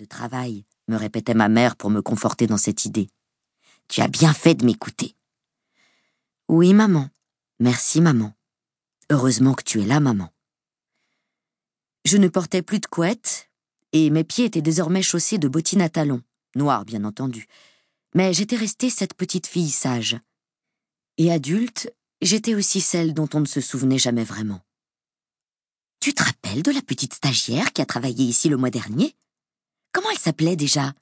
de travail, me répétait ma mère pour me conforter dans cette idée. Tu as bien fait de m'écouter. Oui, maman. Merci, maman. Heureusement que tu es là, maman. Je ne portais plus de couette, et mes pieds étaient désormais chaussés de bottines à talons, noires bien entendu. Mais j'étais restée cette petite fille sage. Et adulte, j'étais aussi celle dont on ne se souvenait jamais vraiment. Tu te rappelles de la petite stagiaire qui a travaillé ici le mois dernier? S'appelait déjà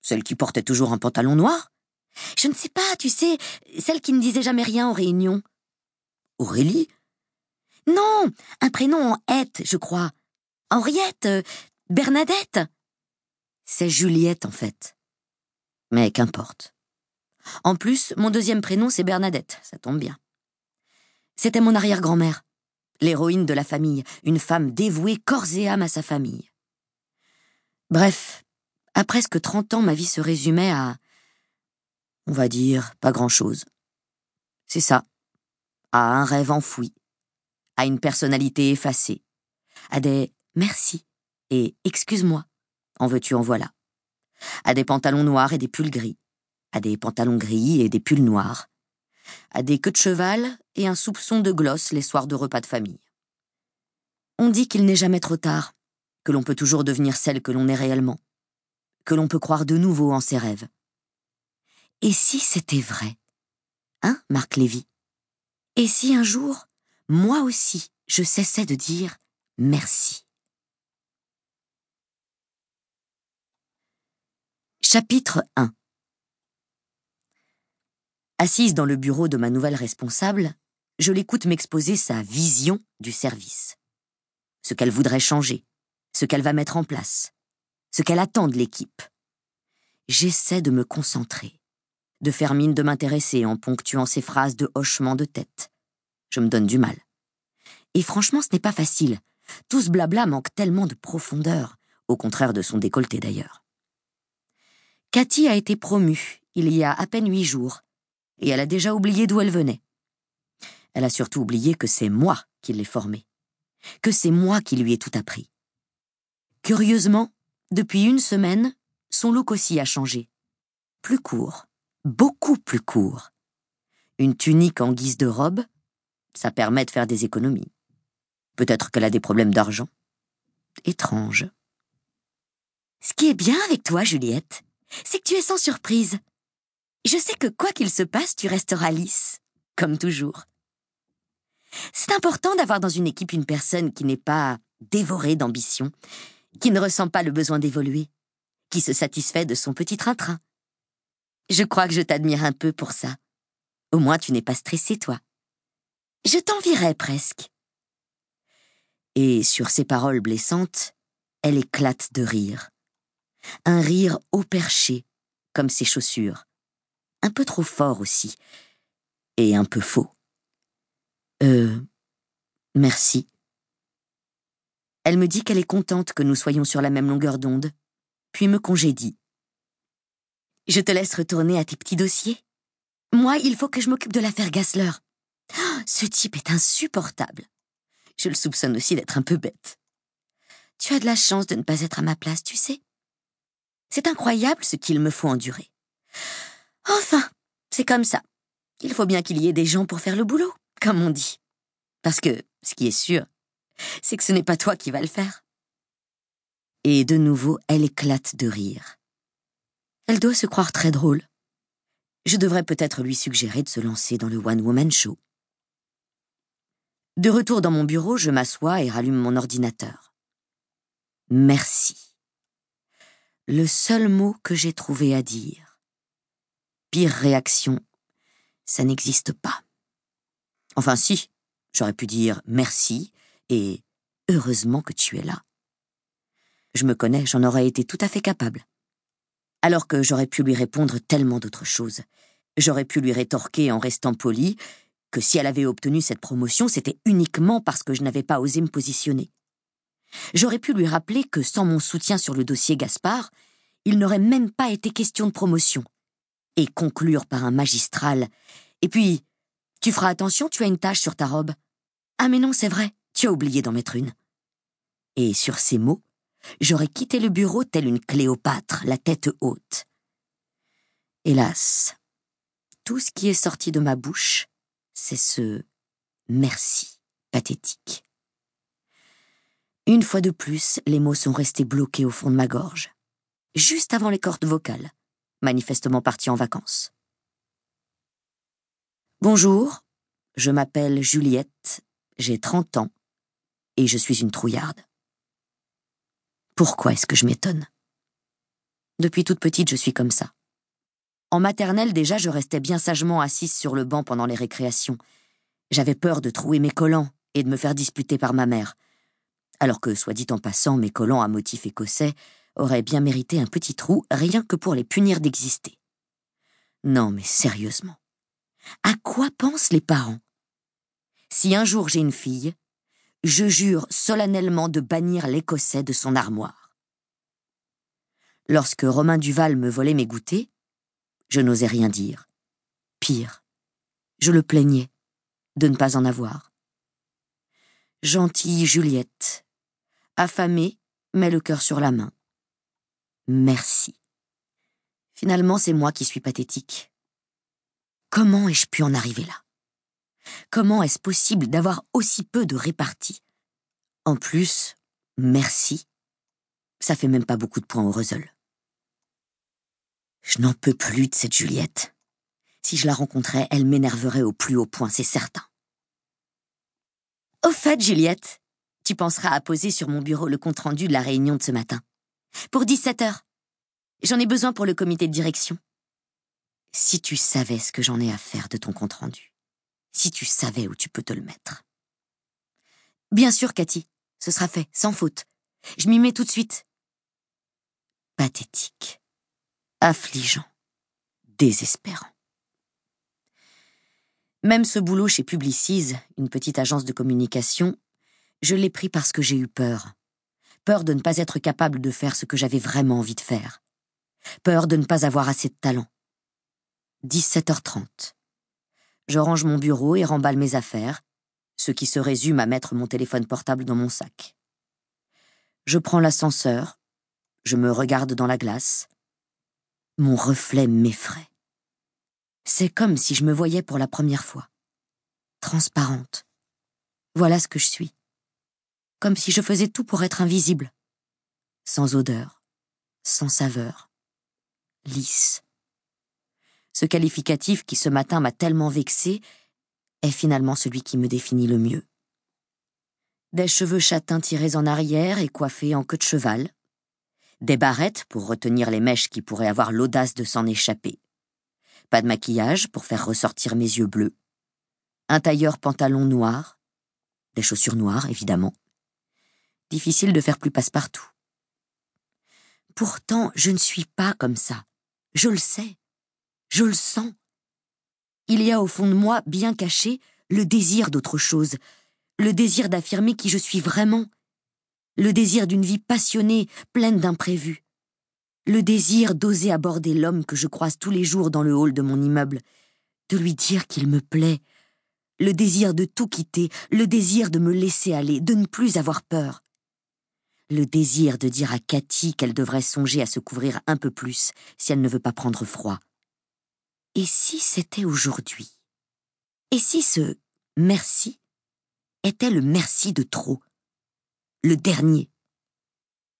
Celle qui portait toujours un pantalon noir? Je ne sais pas, tu sais, celle qui ne disait jamais rien aux réunions. Aurélie? Non, un prénom en hête, je crois. Henriette, euh, Bernadette? C'est Juliette, en fait. Mais qu'importe. En plus, mon deuxième prénom, c'est Bernadette, ça tombe bien. C'était mon arrière-grand-mère, l'héroïne de la famille, une femme dévouée corps et âme à sa famille. Bref, à presque trente ans, ma vie se résumait à, on va dire, pas grand-chose. C'est ça, à un rêve enfoui, à une personnalité effacée, à des merci et excuse-moi, en veux-tu en voilà, à des pantalons noirs et des pulls gris, à des pantalons gris et des pulls noirs, à des queues de cheval et un soupçon de gloss les soirs de repas de famille. On dit qu'il n'est jamais trop tard, que l'on peut toujours devenir celle que l'on est réellement, que l'on peut croire de nouveau en ses rêves. Et si c'était vrai Hein, Marc Lévy? Et si un jour, moi aussi, je cessais de dire merci? Chapitre 1 Assise dans le bureau de ma nouvelle responsable, je l'écoute m'exposer sa vision du service. Ce qu'elle voudrait changer, ce qu'elle va mettre en place, ce qu'elle attend de l'équipe. J'essaie de me concentrer, de faire mine de m'intéresser en ponctuant ses phrases de hochement de tête. Je me donne du mal. Et franchement, ce n'est pas facile. Tout ce blabla manque tellement de profondeur, au contraire de son décolleté d'ailleurs. Cathy a été promue il y a à peine huit jours, et elle a déjà oublié d'où elle venait. Elle a surtout oublié que c'est moi qui l'ai formée, que c'est moi qui lui ai tout appris. Curieusement, depuis une semaine, son look aussi a changé. Plus court, beaucoup plus court. Une tunique en guise de robe, ça permet de faire des économies. Peut-être qu'elle a des problèmes d'argent. Étrange. Ce qui est bien avec toi, Juliette, c'est que tu es sans surprise. Je sais que quoi qu'il se passe, tu resteras lisse, comme toujours. C'est important d'avoir dans une équipe une personne qui n'est pas dévorée d'ambition, qui ne ressent pas le besoin d'évoluer, qui se satisfait de son petit train-train. Je crois que je t'admire un peu pour ça. Au moins tu n'es pas stressé, toi. Je t'envierais presque. Et sur ces paroles blessantes, elle éclate de rire. Un rire haut perché, comme ses chaussures. Un peu trop fort aussi. Et un peu faux. Euh. Merci. Elle me dit qu'elle est contente que nous soyons sur la même longueur d'onde, puis me congédie. Je te laisse retourner à tes petits dossiers. Moi, il faut que je m'occupe de l'affaire Gassler. ce type est insupportable. Je le soupçonne aussi d'être un peu bête. Tu as de la chance de ne pas être à ma place, tu sais. C'est incroyable ce qu'il me faut endurer. Enfin, c'est comme ça. Il faut bien qu'il y ait des gens pour faire le boulot, comme on dit. Parce que, ce qui est sûr, c'est que ce n'est pas toi qui vas le faire. Et de nouveau, elle éclate de rire. Elle doit se croire très drôle. Je devrais peut-être lui suggérer de se lancer dans le one-woman show. De retour dans mon bureau, je m'assois et rallume mon ordinateur. Merci. Le seul mot que j'ai trouvé à dire. Pire réaction, ça n'existe pas. Enfin si, j'aurais pu dire merci et heureusement que tu es là. Je me connais, j'en aurais été tout à fait capable. Alors que j'aurais pu lui répondre tellement d'autres choses. J'aurais pu lui rétorquer en restant poli que si elle avait obtenu cette promotion, c'était uniquement parce que je n'avais pas osé me positionner. J'aurais pu lui rappeler que sans mon soutien sur le dossier Gaspard, il n'aurait même pas été question de promotion. Et conclure par un magistral. Et puis, tu feras attention, tu as une tache sur ta robe. Ah mais non, c'est vrai, tu as oublié d'en mettre une. Et sur ces mots, j'aurais quitté le bureau tel une Cléopâtre, la tête haute. Hélas, tout ce qui est sorti de ma bouche, c'est ce merci pathétique. Une fois de plus, les mots sont restés bloqués au fond de ma gorge, juste avant les cordes vocales, manifestement parties en vacances. Bonjour, je m'appelle Juliette, j'ai 30 ans, et je suis une trouillarde. Pourquoi est-ce que je m'étonne? Depuis toute petite, je suis comme ça. En maternelle, déjà, je restais bien sagement assise sur le banc pendant les récréations. J'avais peur de trouer mes collants et de me faire disputer par ma mère. Alors que, soit dit en passant, mes collants à motif écossais auraient bien mérité un petit trou rien que pour les punir d'exister. Non, mais sérieusement. À quoi pensent les parents? Si un jour j'ai une fille, je jure solennellement de bannir l'écossais de son armoire. Lorsque Romain Duval me volait mes goûters, je n'osais rien dire. Pire, je le plaignais de ne pas en avoir. Gentille Juliette, affamée, met le cœur sur la main. Merci. Finalement, c'est moi qui suis pathétique. Comment ai-je pu en arriver là? Comment est-ce possible d'avoir aussi peu de répartie En plus, merci. Ça fait même pas beaucoup de points au Reusel. Je n'en peux plus de cette Juliette. Si je la rencontrais, elle m'énerverait au plus haut point, c'est certain. Au fait, Juliette, tu penseras à poser sur mon bureau le compte-rendu de la réunion de ce matin. Pour 17 heures. J'en ai besoin pour le comité de direction. Si tu savais ce que j'en ai à faire de ton compte-rendu. Si tu savais où tu peux te le mettre. Bien sûr, Cathy. Ce sera fait, sans faute. Je m'y mets tout de suite. Pathétique affligeant, désespérant. Même ce boulot chez Publicise, une petite agence de communication, je l'ai pris parce que j'ai eu peur. Peur de ne pas être capable de faire ce que j'avais vraiment envie de faire. Peur de ne pas avoir assez de talent. 17h30. Je range mon bureau et remballe mes affaires, ce qui se résume à mettre mon téléphone portable dans mon sac. Je prends l'ascenseur, je me regarde dans la glace, mon reflet m'effraie. C'est comme si je me voyais pour la première fois. Transparente. Voilà ce que je suis. Comme si je faisais tout pour être invisible. Sans odeur, sans saveur, lisse. Ce qualificatif qui ce matin m'a tellement vexé est finalement celui qui me définit le mieux. Des cheveux châtains tirés en arrière et coiffés en queue de cheval, des barrettes pour retenir les mèches qui pourraient avoir l'audace de s'en échapper, pas de maquillage pour faire ressortir mes yeux bleus, un tailleur pantalon noir, des chaussures noires, évidemment. Difficile de faire plus passe-partout. Pourtant, je ne suis pas comme ça. Je le sais. Je le sens. Il y a au fond de moi, bien caché, le désir d'autre chose, le désir d'affirmer qui je suis vraiment, le désir d'une vie passionnée, pleine d'imprévus, le désir d'oser aborder l'homme que je croise tous les jours dans le hall de mon immeuble, de lui dire qu'il me plaît, le désir de tout quitter, le désir de me laisser aller, de ne plus avoir peur, le désir de dire à Cathy qu'elle devrait songer à se couvrir un peu plus si elle ne veut pas prendre froid. Et si c'était aujourd'hui? Et si ce merci était le merci de trop? Le dernier?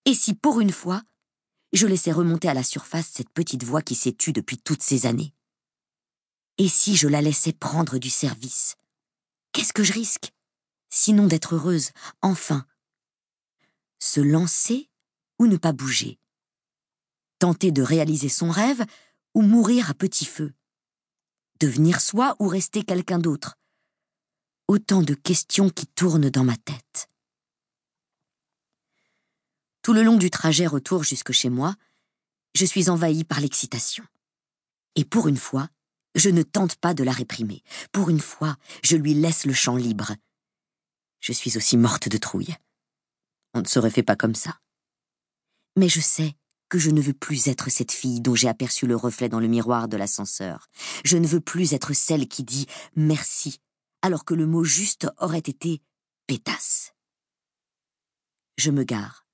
Et si pour une fois, je laissais remonter à la surface cette petite voix qui s'est tue depuis toutes ces années? Et si je la laissais prendre du service? Qu'est-ce que je risque Sinon d'être heureuse, enfin. Se lancer ou ne pas bouger? Tenter de réaliser son rêve ou mourir à petit feu? Devenir soi ou rester quelqu'un d'autre Autant de questions qui tournent dans ma tête. Tout le long du trajet retour jusque chez moi, je suis envahie par l'excitation. Et pour une fois, je ne tente pas de la réprimer. Pour une fois, je lui laisse le champ libre. Je suis aussi morte de trouille. On ne serait fait pas comme ça. Mais je sais que je ne veux plus être cette fille dont j'ai aperçu le reflet dans le miroir de l'ascenseur. Je ne veux plus être celle qui dit merci, alors que le mot juste aurait été pétasse. Je me gare